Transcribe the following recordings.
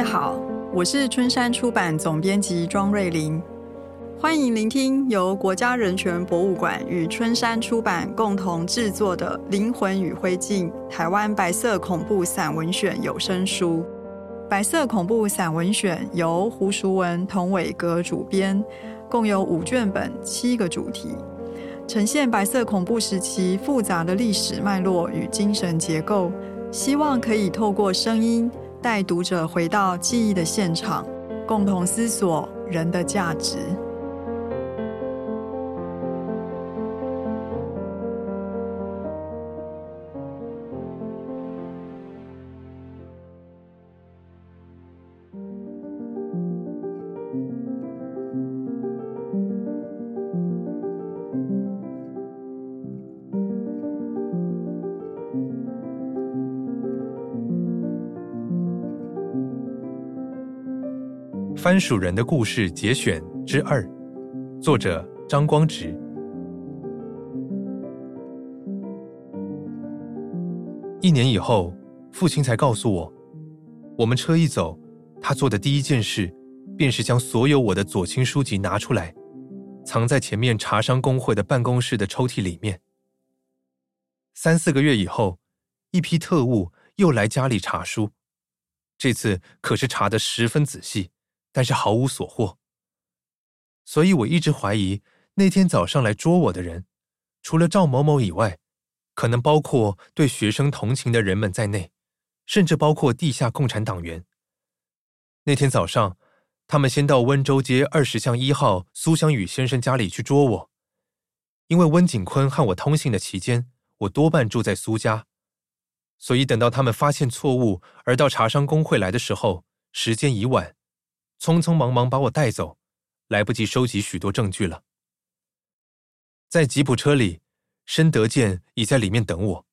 位好，我是春山出版总编辑庄瑞玲，欢迎聆听由国家人权博物馆与春山出版共同制作的《灵魂与灰烬：台湾白色恐怖散文选》有声书。白色恐怖散文选由胡淑文、童伟格主编，共有五卷本，七个主题，呈现白色恐怖时期复杂的历史脉络与精神结构，希望可以透过声音。带读者回到记忆的现场，共同思索人的价值。番薯人的故事节选之二，作者张光直。一年以后，父亲才告诉我，我们车一走，他做的第一件事，便是将所有我的左倾书籍拿出来，藏在前面茶商工会的办公室的抽屉里面。三四个月以后，一批特务又来家里查书，这次可是查得十分仔细。但是毫无所获，所以我一直怀疑那天早上来捉我的人，除了赵某某以外，可能包括对学生同情的人们在内，甚至包括地下共产党员。那天早上，他们先到温州街二十巷一号苏湘雨先生家里去捉我，因为温景坤和我通信的期间，我多半住在苏家，所以等到他们发现错误而到茶商工会来的时候，时间已晚。匆匆忙忙把我带走，来不及收集许多证据了。在吉普车里，申德健已在里面等我。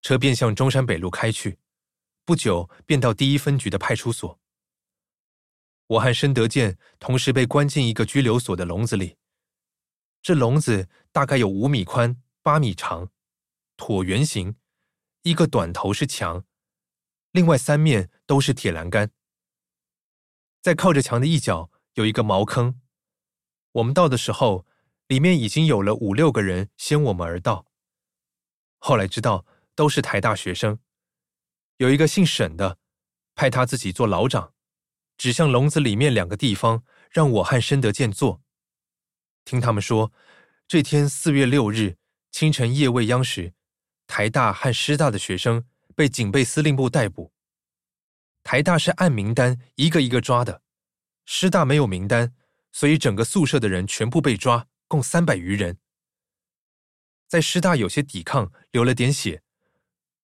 车便向中山北路开去，不久便到第一分局的派出所。我和申德健同时被关进一个拘留所的笼子里，这笼子大概有五米宽、八米长，椭圆形，一个短头是墙，另外三面都是铁栏杆。在靠着墙的一角有一个茅坑，我们到的时候，里面已经有了五六个人先我们而到。后来知道都是台大学生，有一个姓沈的，派他自己做老长，指向笼子里面两个地方，让我和申德健坐。听他们说，这天四月六日清晨夜未央时，台大和师大的学生被警备司令部逮捕。台大是按名单一个一个抓的，师大没有名单，所以整个宿舍的人全部被抓，共三百余人。在师大有些抵抗，流了点血，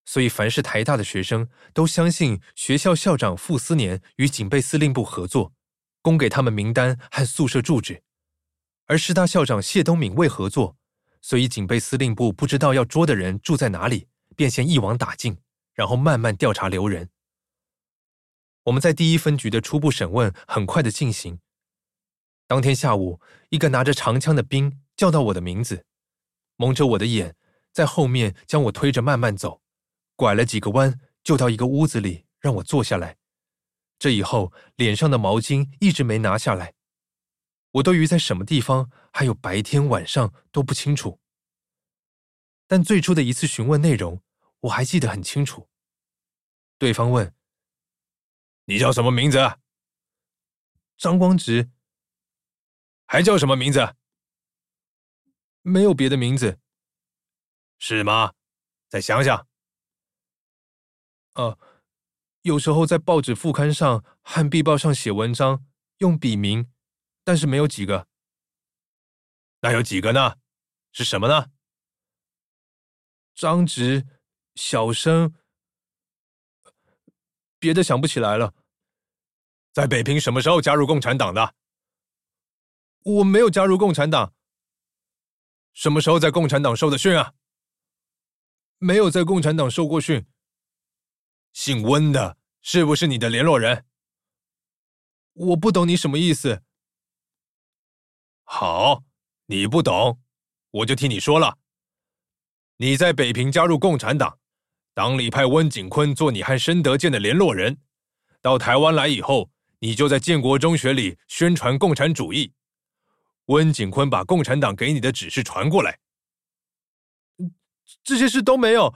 所以凡是台大的学生都相信学校校长傅斯年与警备司令部合作，供给他们名单和宿舍住址。而师大校长谢东闵未合作，所以警备司令部不知道要捉的人住在哪里，便先一网打尽，然后慢慢调查留人。我们在第一分局的初步审问很快的进行。当天下午，一个拿着长枪的兵叫到我的名字，蒙着我的眼，在后面将我推着慢慢走，拐了几个弯，就到一个屋子里让我坐下来。这以后，脸上的毛巾一直没拿下来。我对于在什么地方，还有白天晚上都不清楚。但最初的一次询问内容，我还记得很清楚。对方问。你叫什么名字？张光直。还叫什么名字？没有别的名字。是吗？再想想。呃，有时候在报纸副刊上和壁报上写文章，用笔名，但是没有几个。那有几个呢？是什么呢？张直，小生。别的想不起来了。在北平什么时候加入共产党的？我没有加入共产党。什么时候在共产党受的训啊？没有在共产党受过训。姓温的是不是你的联络人？我不懂你什么意思。好，你不懂，我就替你说了。你在北平加入共产党。党里派温景坤做你和申德健的联络人，到台湾来以后，你就在建国中学里宣传共产主义。温景坤把共产党给你的指示传过来。这些事都没有。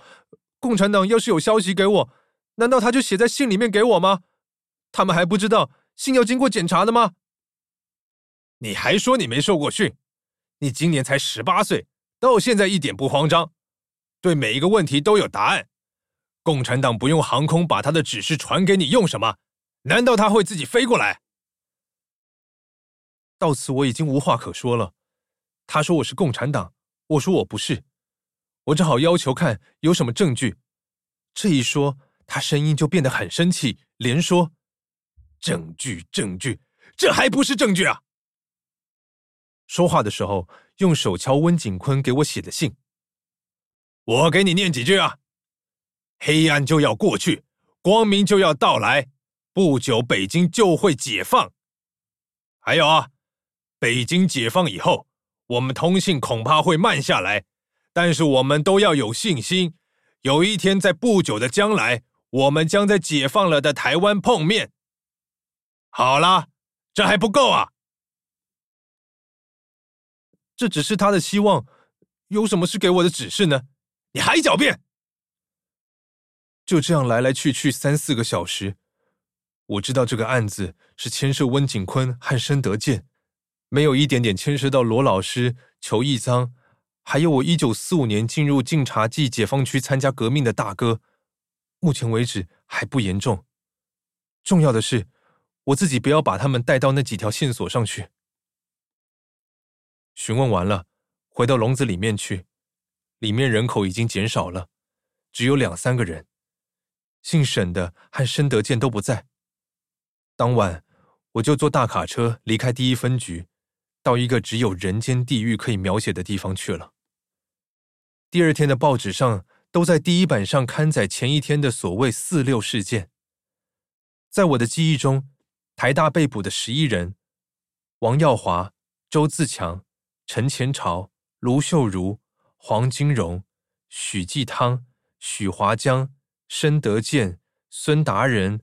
共产党要是有消息给我，难道他就写在信里面给我吗？他们还不知道信要经过检查的吗？你还说你没受过训？你今年才十八岁，到现在一点不慌张，对每一个问题都有答案。共产党不用航空把他的指示传给你，用什么？难道他会自己飞过来？到此我已经无话可说了。他说我是共产党，我说我不是。我只好要求看有什么证据。这一说，他声音就变得很生气，连说：“证据，证据，这还不是证据啊！”说话的时候，用手敲温景坤给我写的信。我给你念几句啊：“黑暗就要过去，光明就要到来，不久北京就会解放。”还有啊，北京解放以后，我们通信恐怕会慢下来。但是我们都要有信心，有一天在不久的将来，我们将在解放了的台湾碰面。好了，这还不够啊！这只是他的希望，有什么是给我的指示呢？你还狡辩！就这样来来去去三四个小时，我知道这个案子是牵涉温景坤和申德健，没有一点点牵涉到罗老师、裘义臧。还有我一九四五年进入晋察冀解放区参加革命的大哥，目前为止还不严重。重要的是，我自己不要把他们带到那几条线索上去。询问完了，回到笼子里面去，里面人口已经减少了，只有两三个人，姓沈的和申德健都不在。当晚，我就坐大卡车离开第一分局，到一个只有人间地狱可以描写的地方去了。第二天的报纸上都在第一版上刊载前一天的所谓“四六事件”。在我的记忆中，台大被捕的十一人：王耀华、周自强、陈前朝、卢秀如、黄金荣、许继汤、许华江、申德健、孙达仁、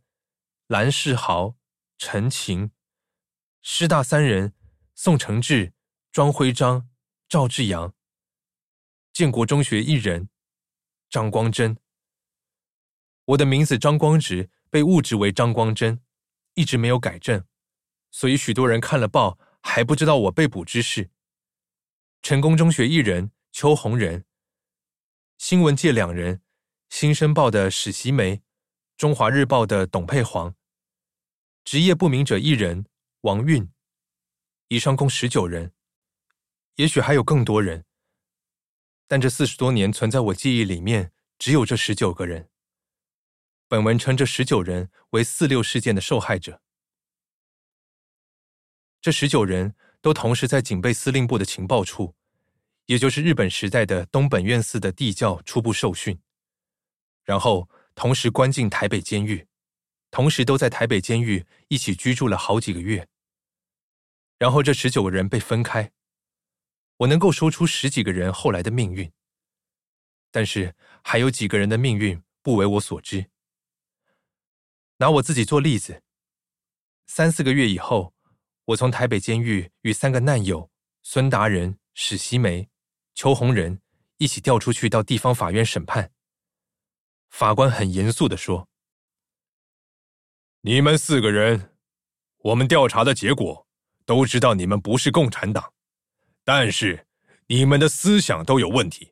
蓝世豪、陈晴；师大三人：宋承志、庄辉章、赵志阳。建国中学一人，张光真。我的名字张光直被误植为张光真，一直没有改正，所以许多人看了报还不知道我被捕之事。成功中学一人，邱红仁。新闻界两人，新生报的史习梅，中华日报的董佩煌。职业不明者一人，王运。以上共十九人，也许还有更多人。但这四十多年存在我记忆里面，只有这十九个人。本文称这十九人为四六事件的受害者。这十九人都同时在警备司令部的情报处，也就是日本时代的东本愿寺的地窖初步受训，然后同时关进台北监狱，同时都在台北监狱一起居住了好几个月。然后这十九个人被分开。我能够说出十几个人后来的命运，但是还有几个人的命运不为我所知。拿我自己做例子，三四个月以后，我从台北监狱与三个难友孙达仁、史习梅、邱红仁一起调出去到地方法院审判。法官很严肃地说：“你们四个人，我们调查的结果都知道你们不是共产党。”但是你们的思想都有问题，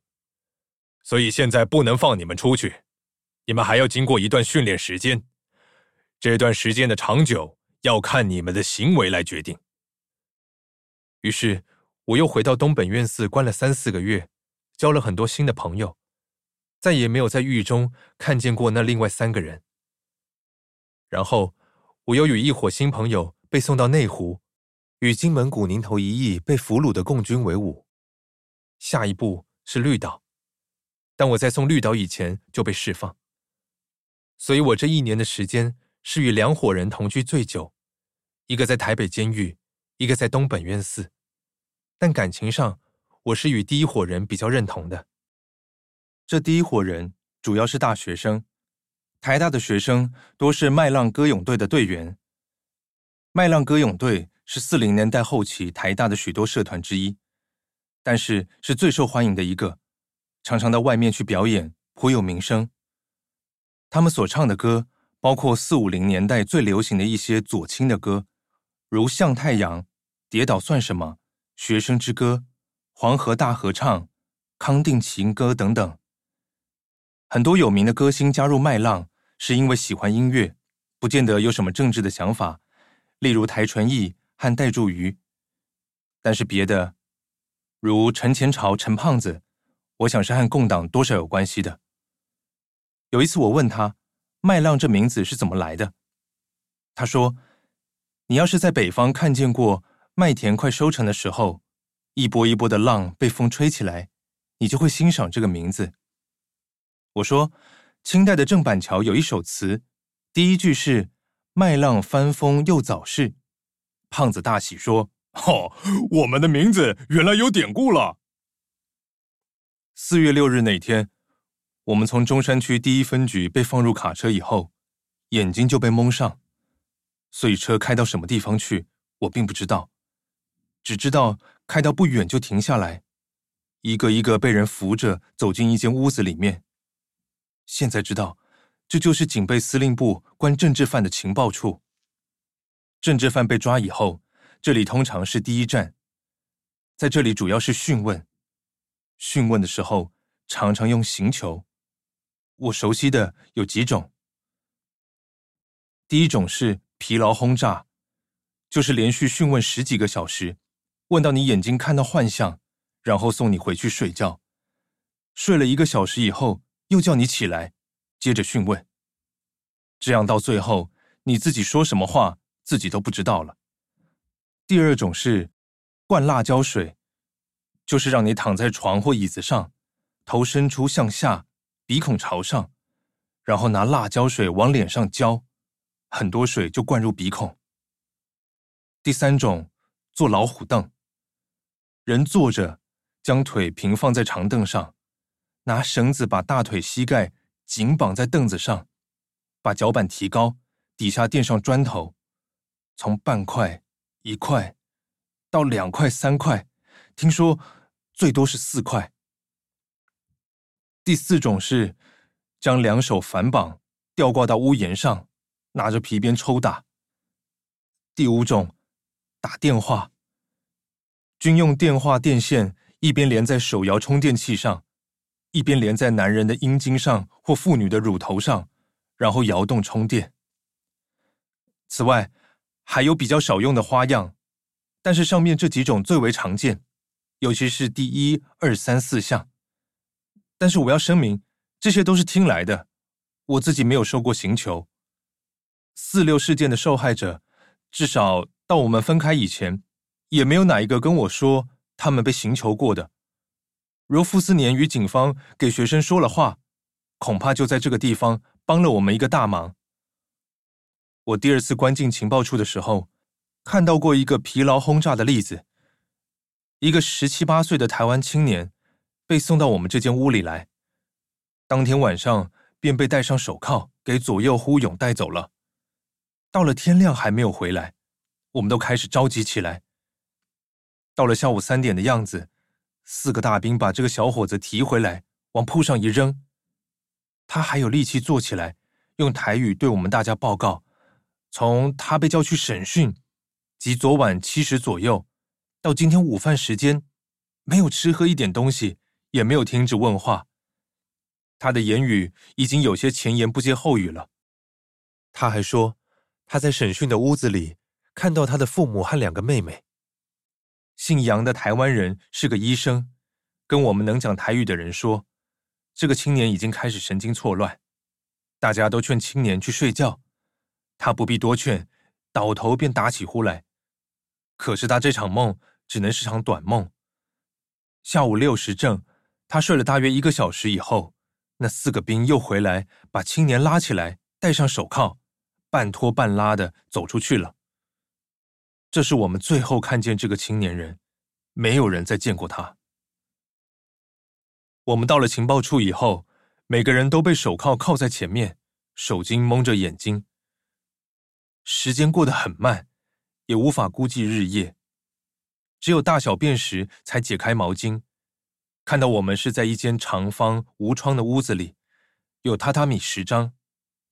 所以现在不能放你们出去，你们还要经过一段训练时间，这段时间的长久要看你们的行为来决定。于是我又回到东本愿寺关了三四个月，交了很多新的朋友，再也没有在狱中看见过那另外三个人。然后我又与一伙新朋友被送到内湖。与金门古宁头一役被俘虏的共军为伍，下一步是绿岛，但我在送绿岛以前就被释放，所以我这一年的时间是与两伙人同居最久，一个在台北监狱，一个在东本愿寺，但感情上我是与第一伙人比较认同的。这第一伙人主要是大学生，台大的学生多是麦浪歌咏队的队员。麦浪歌咏队是四零年代后期台大的许多社团之一，但是是最受欢迎的一个，常常到外面去表演，颇有名声。他们所唱的歌，包括四五零年代最流行的一些左倾的歌，如《向太阳》、《跌倒算什么》、《学生之歌》、《黄河大合唱》、《康定情歌》等等。很多有名的歌星加入麦浪，是因为喜欢音乐，不见得有什么政治的想法，例如台传艺和戴柱瑜。但是别的，如陈前朝、陈胖子，我想是和共党多少有关系的。有一次我问他，麦浪这名字是怎么来的？他说：“你要是在北方看见过麦田快收成的时候，一波一波的浪被风吹起来，你就会欣赏这个名字。”我说，清代的郑板桥有一首词，第一句是“麦浪翻风又早逝”，胖子大喜说：“哦，我们的名字原来有典故了。”四月六日那天，我们从中山区第一分局被放入卡车以后，眼睛就被蒙上，所以车开到什么地方去，我并不知道，只知道开到不远就停下来，一个一个被人扶着走进一间屋子里面。现在知道，这就是警备司令部关政治犯的情报处。政治犯被抓以后，这里通常是第一站，在这里主要是讯问。讯问的时候，常常用刑求。我熟悉的有几种。第一种是疲劳轰炸，就是连续讯问十几个小时，问到你眼睛看到幻象，然后送你回去睡觉。睡了一个小时以后，又叫你起来，接着讯问，这样到最后你自己说什么话自己都不知道了。第二种是灌辣椒水，就是让你躺在床或椅子上，头伸出向下，鼻孔朝上，然后拿辣椒水往脸上浇，很多水就灌入鼻孔。第三种坐老虎凳，人坐着，将腿平放在长凳上。拿绳子把大腿、膝盖紧绑在凳子上，把脚板提高，底下垫上砖头，从半块、一块到两块、三块，听说最多是四块。第四种是将两手反绑，吊挂到屋檐上，拿着皮鞭抽打。第五种，打电话，军用电话电线一边连在手摇充电器上。一边连在男人的阴茎上或妇女的乳头上，然后摇动充电。此外，还有比较少用的花样，但是上面这几种最为常见，尤其是第一、二、三、四项。但是我要声明，这些都是听来的，我自己没有受过刑求。四六事件的受害者，至少到我们分开以前，也没有哪一个跟我说他们被刑求过的。如傅斯年与警方给学生说了话，恐怕就在这个地方帮了我们一个大忙。我第二次关进情报处的时候，看到过一个疲劳轰炸的例子。一个十七八岁的台湾青年被送到我们这间屋里来，当天晚上便被戴上手铐给左右呼勇带走了。到了天亮还没有回来，我们都开始着急起来。到了下午三点的样子。四个大兵把这个小伙子提回来，往铺上一扔，他还有力气坐起来，用台语对我们大家报告：从他被叫去审讯，及昨晚七时左右，到今天午饭时间，没有吃喝一点东西，也没有停止问话。他的言语已经有些前言不接后语了。他还说，他在审讯的屋子里看到他的父母和两个妹妹。姓杨的台湾人是个医生，跟我们能讲台语的人说，这个青年已经开始神经错乱。大家都劝青年去睡觉，他不必多劝，倒头便打起呼来。可是他这场梦只能是场短梦。下午六时正，他睡了大约一个小时以后，那四个兵又回来，把青年拉起来，戴上手铐，半拖半拉的走出去了。这是我们最后看见这个青年人，没有人再见过他。我们到了情报处以后，每个人都被手铐铐在前面，手巾蒙着眼睛。时间过得很慢，也无法估计日夜。只有大小便时才解开毛巾，看到我们是在一间长方无窗的屋子里，有榻榻米十张，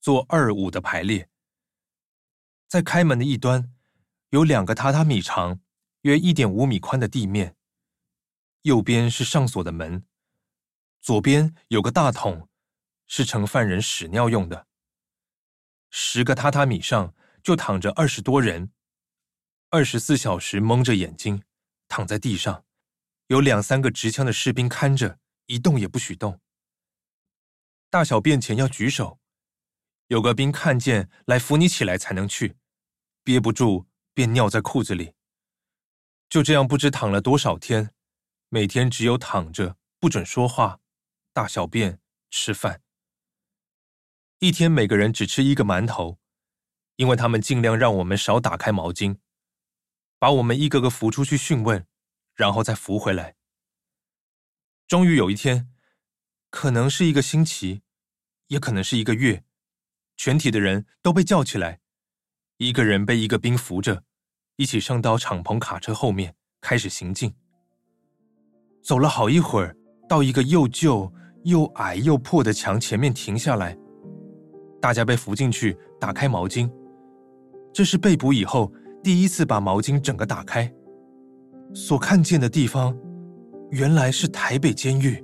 做二五的排列。在开门的一端，有两个榻榻米长，约一点五米宽的地面。右边是上锁的门，左边有个大桶，是盛犯人屎尿用的。十个榻榻米上就躺着二十多人，二十四小时蒙着眼睛躺在地上，有两三个持枪的士兵看着，一动也不许动。大小便前要举手，有个兵看见来扶你起来才能去，憋不住便尿在裤子里。就这样不知躺了多少天，每天只有躺着，不准说话，大小便，吃饭。一天每个人只吃一个馒头，因为他们尽量让我们少打开毛巾，把我们一个个扶出去讯问，然后再扶回来。终于有一天，可能是一个星期，也可能是一个月，全体的人都被叫起来，一个人被一个兵扶着，一起上到敞篷卡车后面开始行进。走了好一会儿，到一个又旧又矮又破的墙前面停下来。大家被扶进去，打开毛巾。这是被捕以后第一次把毛巾整个打开。所看见的地方，原来是台北监狱。